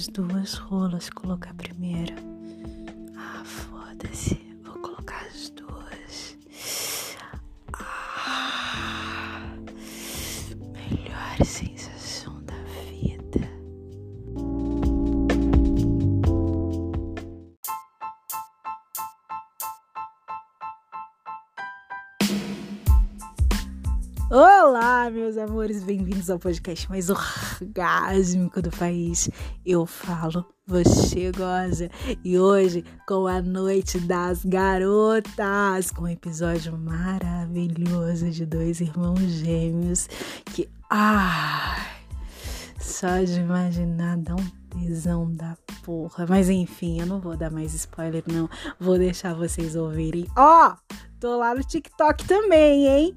as duas rolas colocar primeiro. Ah, foda-se. Olá, meus amores, bem-vindos ao podcast mais orgásmico do país. Eu falo, você goza. E hoje, com a Noite das Garotas, com um episódio maravilhoso de dois irmãos gêmeos que, ai, só de imaginar dá um tesão da porra. Mas enfim, eu não vou dar mais spoiler, não. Vou deixar vocês ouvirem. Ó, oh, tô lá no TikTok também, hein?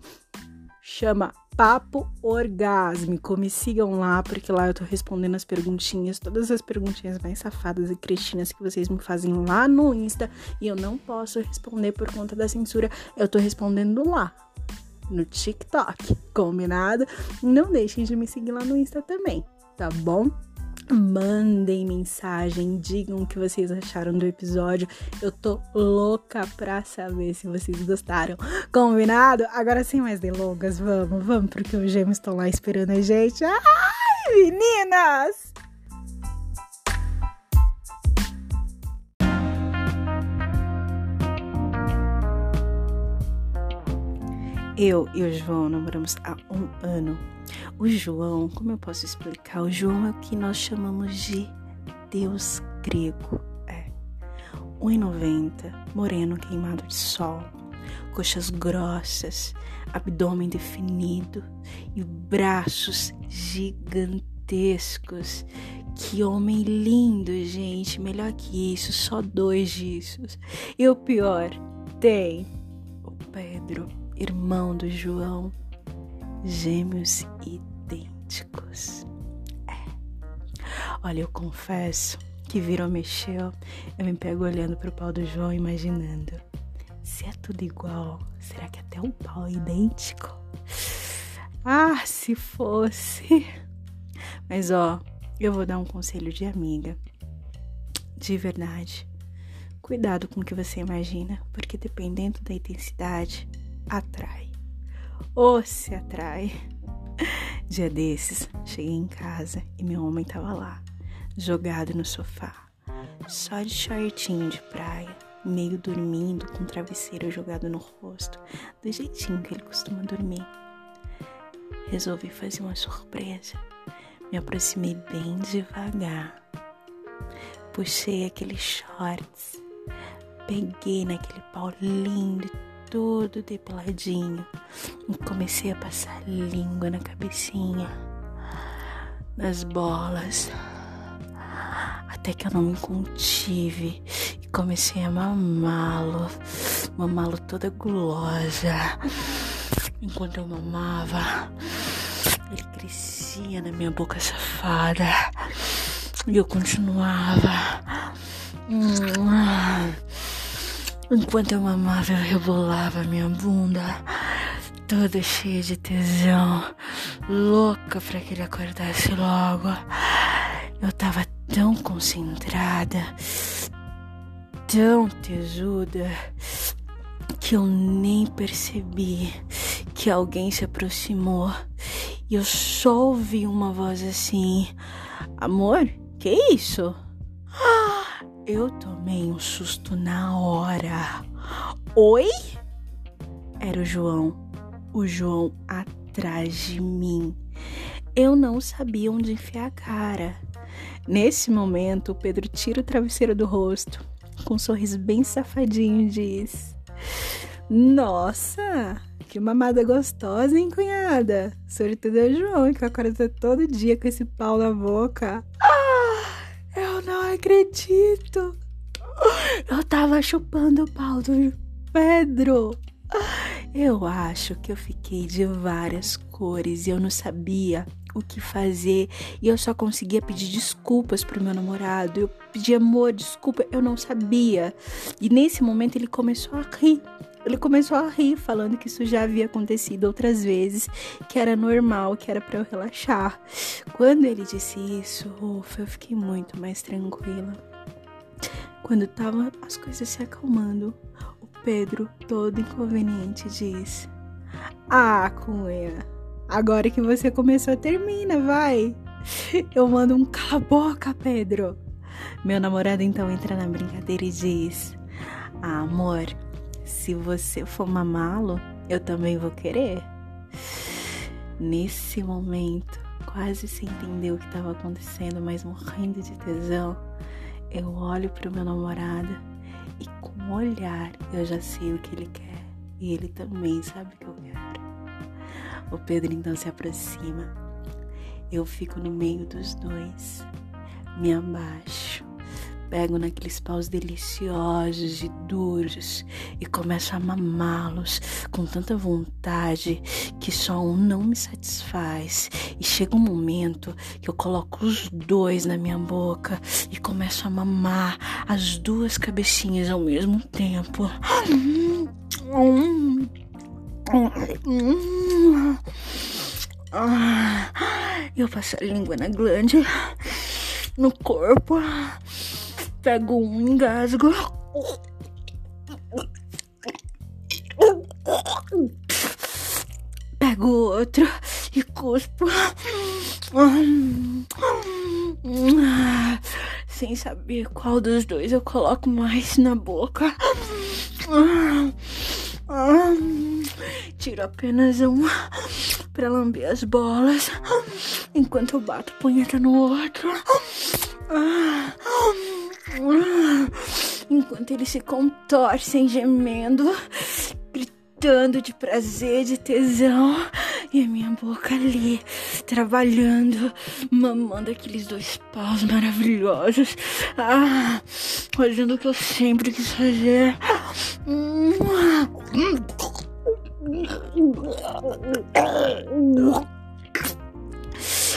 Chama Papo Orgásmico. Me sigam lá, porque lá eu tô respondendo as perguntinhas, todas as perguntinhas mais safadas e cretinas que vocês me fazem lá no Insta e eu não posso responder por conta da censura. Eu tô respondendo lá. No TikTok, combinado? Não deixem de me seguir lá no Insta também, tá bom? Mandem mensagem, digam o que vocês acharam do episódio. Eu tô louca pra saber se vocês gostaram. Combinado? Agora sem mais delongas, vamos, vamos, porque os gêmeos estão lá esperando a gente. Ai, meninas! Eu e o João namoramos há um ano o João, como eu posso explicar? O João é o que nós chamamos de Deus grego. É. 1,90, moreno queimado de sol, coxas grossas, abdômen definido e braços gigantescos. Que homem lindo, gente. Melhor que isso, só dois disso. E o pior, tem o Pedro, irmão do João gêmeos É. Olha, eu confesso que virou mexeu, eu me pego olhando pro pau do João imaginando. Se é tudo igual, será que até o pau é idêntico? Ah, se fosse. Mas ó, eu vou dar um conselho de amiga. De verdade. Cuidado com o que você imagina, porque dependendo da intensidade, atrai ou se atrai. Dia desses, cheguei em casa e meu homem tava lá, jogado no sofá, só de shortinho de praia, meio dormindo com o travesseiro jogado no rosto, do jeitinho que ele costuma dormir. Resolvi fazer uma surpresa. Me aproximei bem devagar. Puxei aqueles shorts, peguei naquele pau lindo todo depiladinho e comecei a passar língua na cabecinha, nas bolas, até que eu não me contive e comecei a mamá-lo, mamá-lo toda gulosa. Enquanto eu mamava, ele crescia na minha boca safada e eu continuava. Enquanto eu mamava, eu rebolava minha bunda, toda cheia de tesão, louca para que ele acordasse logo. Eu tava tão concentrada, tão tesuda, que eu nem percebi que alguém se aproximou. E eu só ouvi uma voz assim: Amor, que isso? Eu tomei um susto na hora. Oi? Era o João. O João atrás de mim. Eu não sabia onde enfiar a cara. Nesse momento, o Pedro tira o travesseiro do rosto, com um sorriso bem safadinho, diz: Nossa, que mamada gostosa, hein, cunhada? Sobretudo é o João, que acorda todo dia com esse pau na boca. Ah! Acredito. Eu tava chupando o pau do Pedro. Eu acho que eu fiquei de várias cores e eu não sabia o que fazer e eu só conseguia pedir desculpas pro meu namorado. Eu pedi amor, desculpa, eu não sabia. E nesse momento ele começou a rir. Ele começou a rir, falando que isso já havia acontecido outras vezes, que era normal, que era para eu relaxar. Quando ele disse isso, ufa, eu fiquei muito mais tranquila. Quando tava as coisas se acalmando, o Pedro, todo inconveniente, disse: Ah, Cunha, agora que você começou, termina, vai. Eu mando um cala boca, Pedro. Meu namorado então entra na brincadeira e diz: Ah, amor, se você for mamá-lo, eu também vou querer. Nesse momento, quase sem entender o que estava acontecendo, mas morrendo de tesão, eu olho para o meu namorado e com o olhar eu já sei o que ele quer e ele também sabe o que eu quero. O Pedro então se aproxima. Eu fico no meio dos dois, me abaixo pego naqueles paus deliciosos e duros e começo a mamá-los com tanta vontade que só um não me satisfaz. E chega um momento que eu coloco os dois na minha boca e começo a mamar as duas cabecinhas ao mesmo tempo. Eu passo a língua na glande, no corpo pego um, engasgo. Pego outro e cuspo. Sem saber qual dos dois eu coloco mais na boca. Tiro apenas um para lamber as bolas enquanto eu bato punheta no outro. Enquanto eles se contorcem gemendo, gritando de prazer, de tesão, e a minha boca ali, trabalhando, mamando aqueles dois paus maravilhosos, ah, fazendo o que eu sempre quis fazer.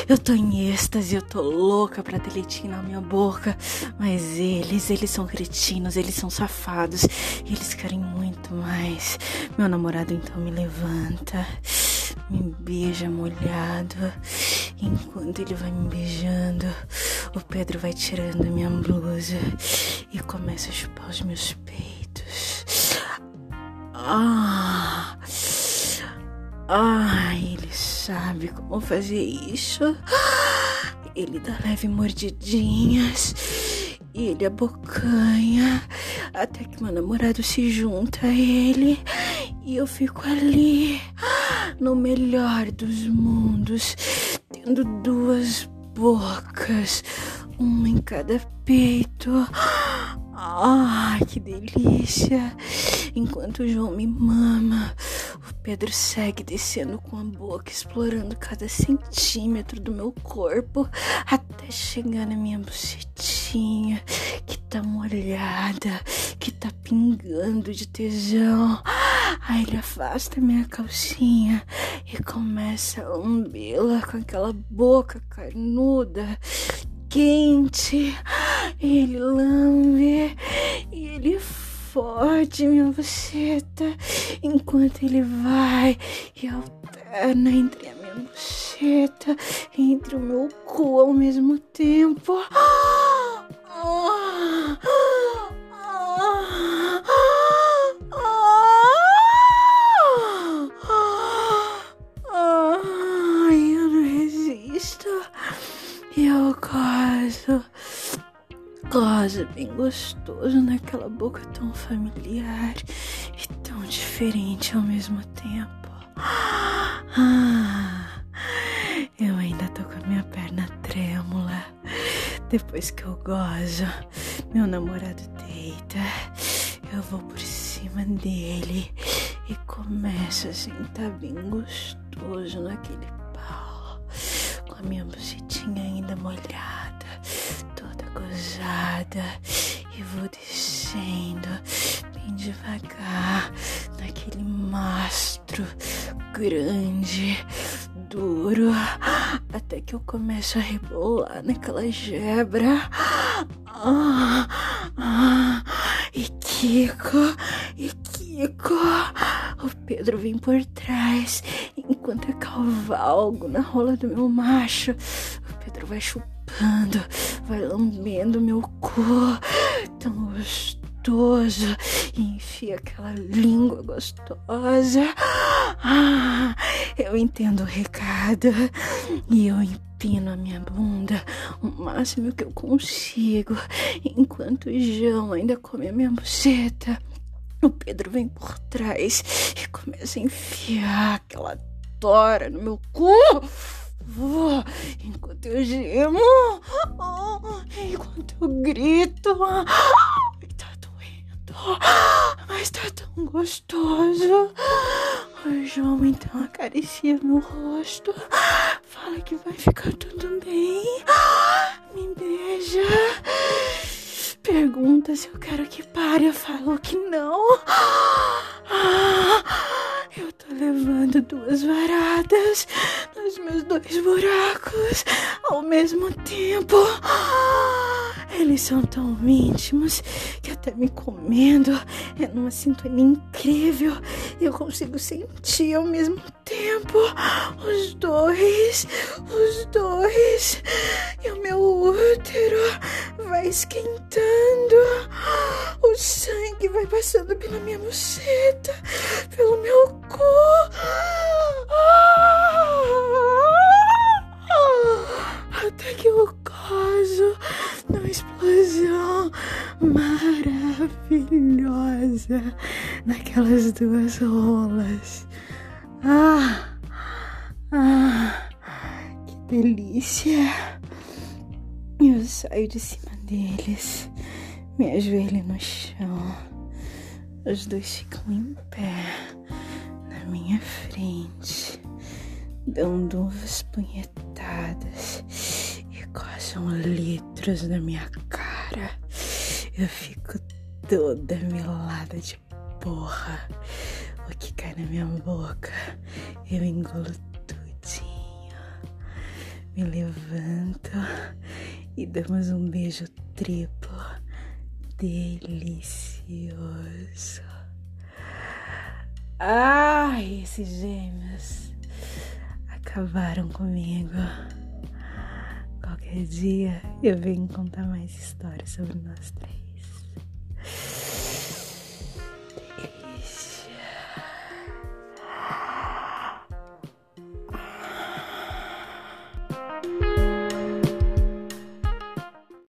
Eu tô em êxtase, eu tô louca pra ter na minha boca. Mas eles, eles são cretinos, eles são safados. Eles querem muito mais. Meu namorado então me levanta, me beija molhado. Enquanto ele vai me beijando, o Pedro vai tirando minha blusa e começa a chupar os meus peitos. Ah! Ah, ele sabe como fazer isso. Ele dá leve mordidinhas e ele abocanha até que meu namorado se junta a ele e eu fico ali no melhor dos mundos, tendo duas bocas, uma em cada peito. Ai, que delícia! Enquanto o João me mama, Pedro segue descendo com a boca, explorando cada centímetro do meu corpo, até chegar na minha bucetinha, que tá molhada, que tá pingando de tesão. Aí ele afasta minha calcinha e começa a lambê-la com aquela boca carnuda quente. Ele lambe e ele forte minha buceta enquanto ele vai e alterna entre a minha buceta entre o meu cu ao mesmo tempo. Ah! Bem gostoso naquela boca tão familiar e tão diferente ao mesmo tempo. Ah, eu ainda tô com a minha perna trêmula. Depois que eu gozo, meu namorado deita. Eu vou por cima dele e começo a sentar bem gostoso naquele pau, com a minha bucetinha ainda molhada gozada e vou descendo bem devagar naquele mastro grande, duro, até que eu começo a rebolar naquela gebra. Ah, ah, e Kiko, e Kiko. O Pedro vem por trás, enquanto eu cavalgo na rola do meu macho. Pedro vai chupando, vai lambendo meu cu, tão gostoso, e enfia aquela língua gostosa. Ah, eu entendo o recado e eu empino a minha bunda o máximo que eu consigo, enquanto o João ainda come a minha buceta. O Pedro vem por trás e começa a enfiar aquela tora no meu cu. Oh, enquanto eu gemo, enquanto eu grito, tá doendo, mas tá tão gostoso. O João então acaricia meu rosto, fala que vai ficar tudo bem, me beija pergunta se eu quero que pare. Eu falo que não. Eu tô levando duas varadas nos meus dois buracos ao mesmo tempo. Eles são tão íntimos que até me comendo. É numa sintonia incrível. E eu consigo sentir ao mesmo tempo os dois, os dois. E o meu útero vai esquentando, o sangue vai passando pela minha buceta, pelo meu maravilhosa naquelas duas rolas. Ah, ah, que delícia! Eu saio de cima deles, me ajoelho no chão. Os dois ficam em pé na minha frente, dão duas punhetadas e coçam litros na minha cara. Eu fico toda melada de porra. O que cai na minha boca, eu engulo tudinho. Me levanto e damos um beijo triplo delicioso. Ai, esses gêmeos acabaram comigo. Qualquer dia eu venho contar mais histórias sobre nós três.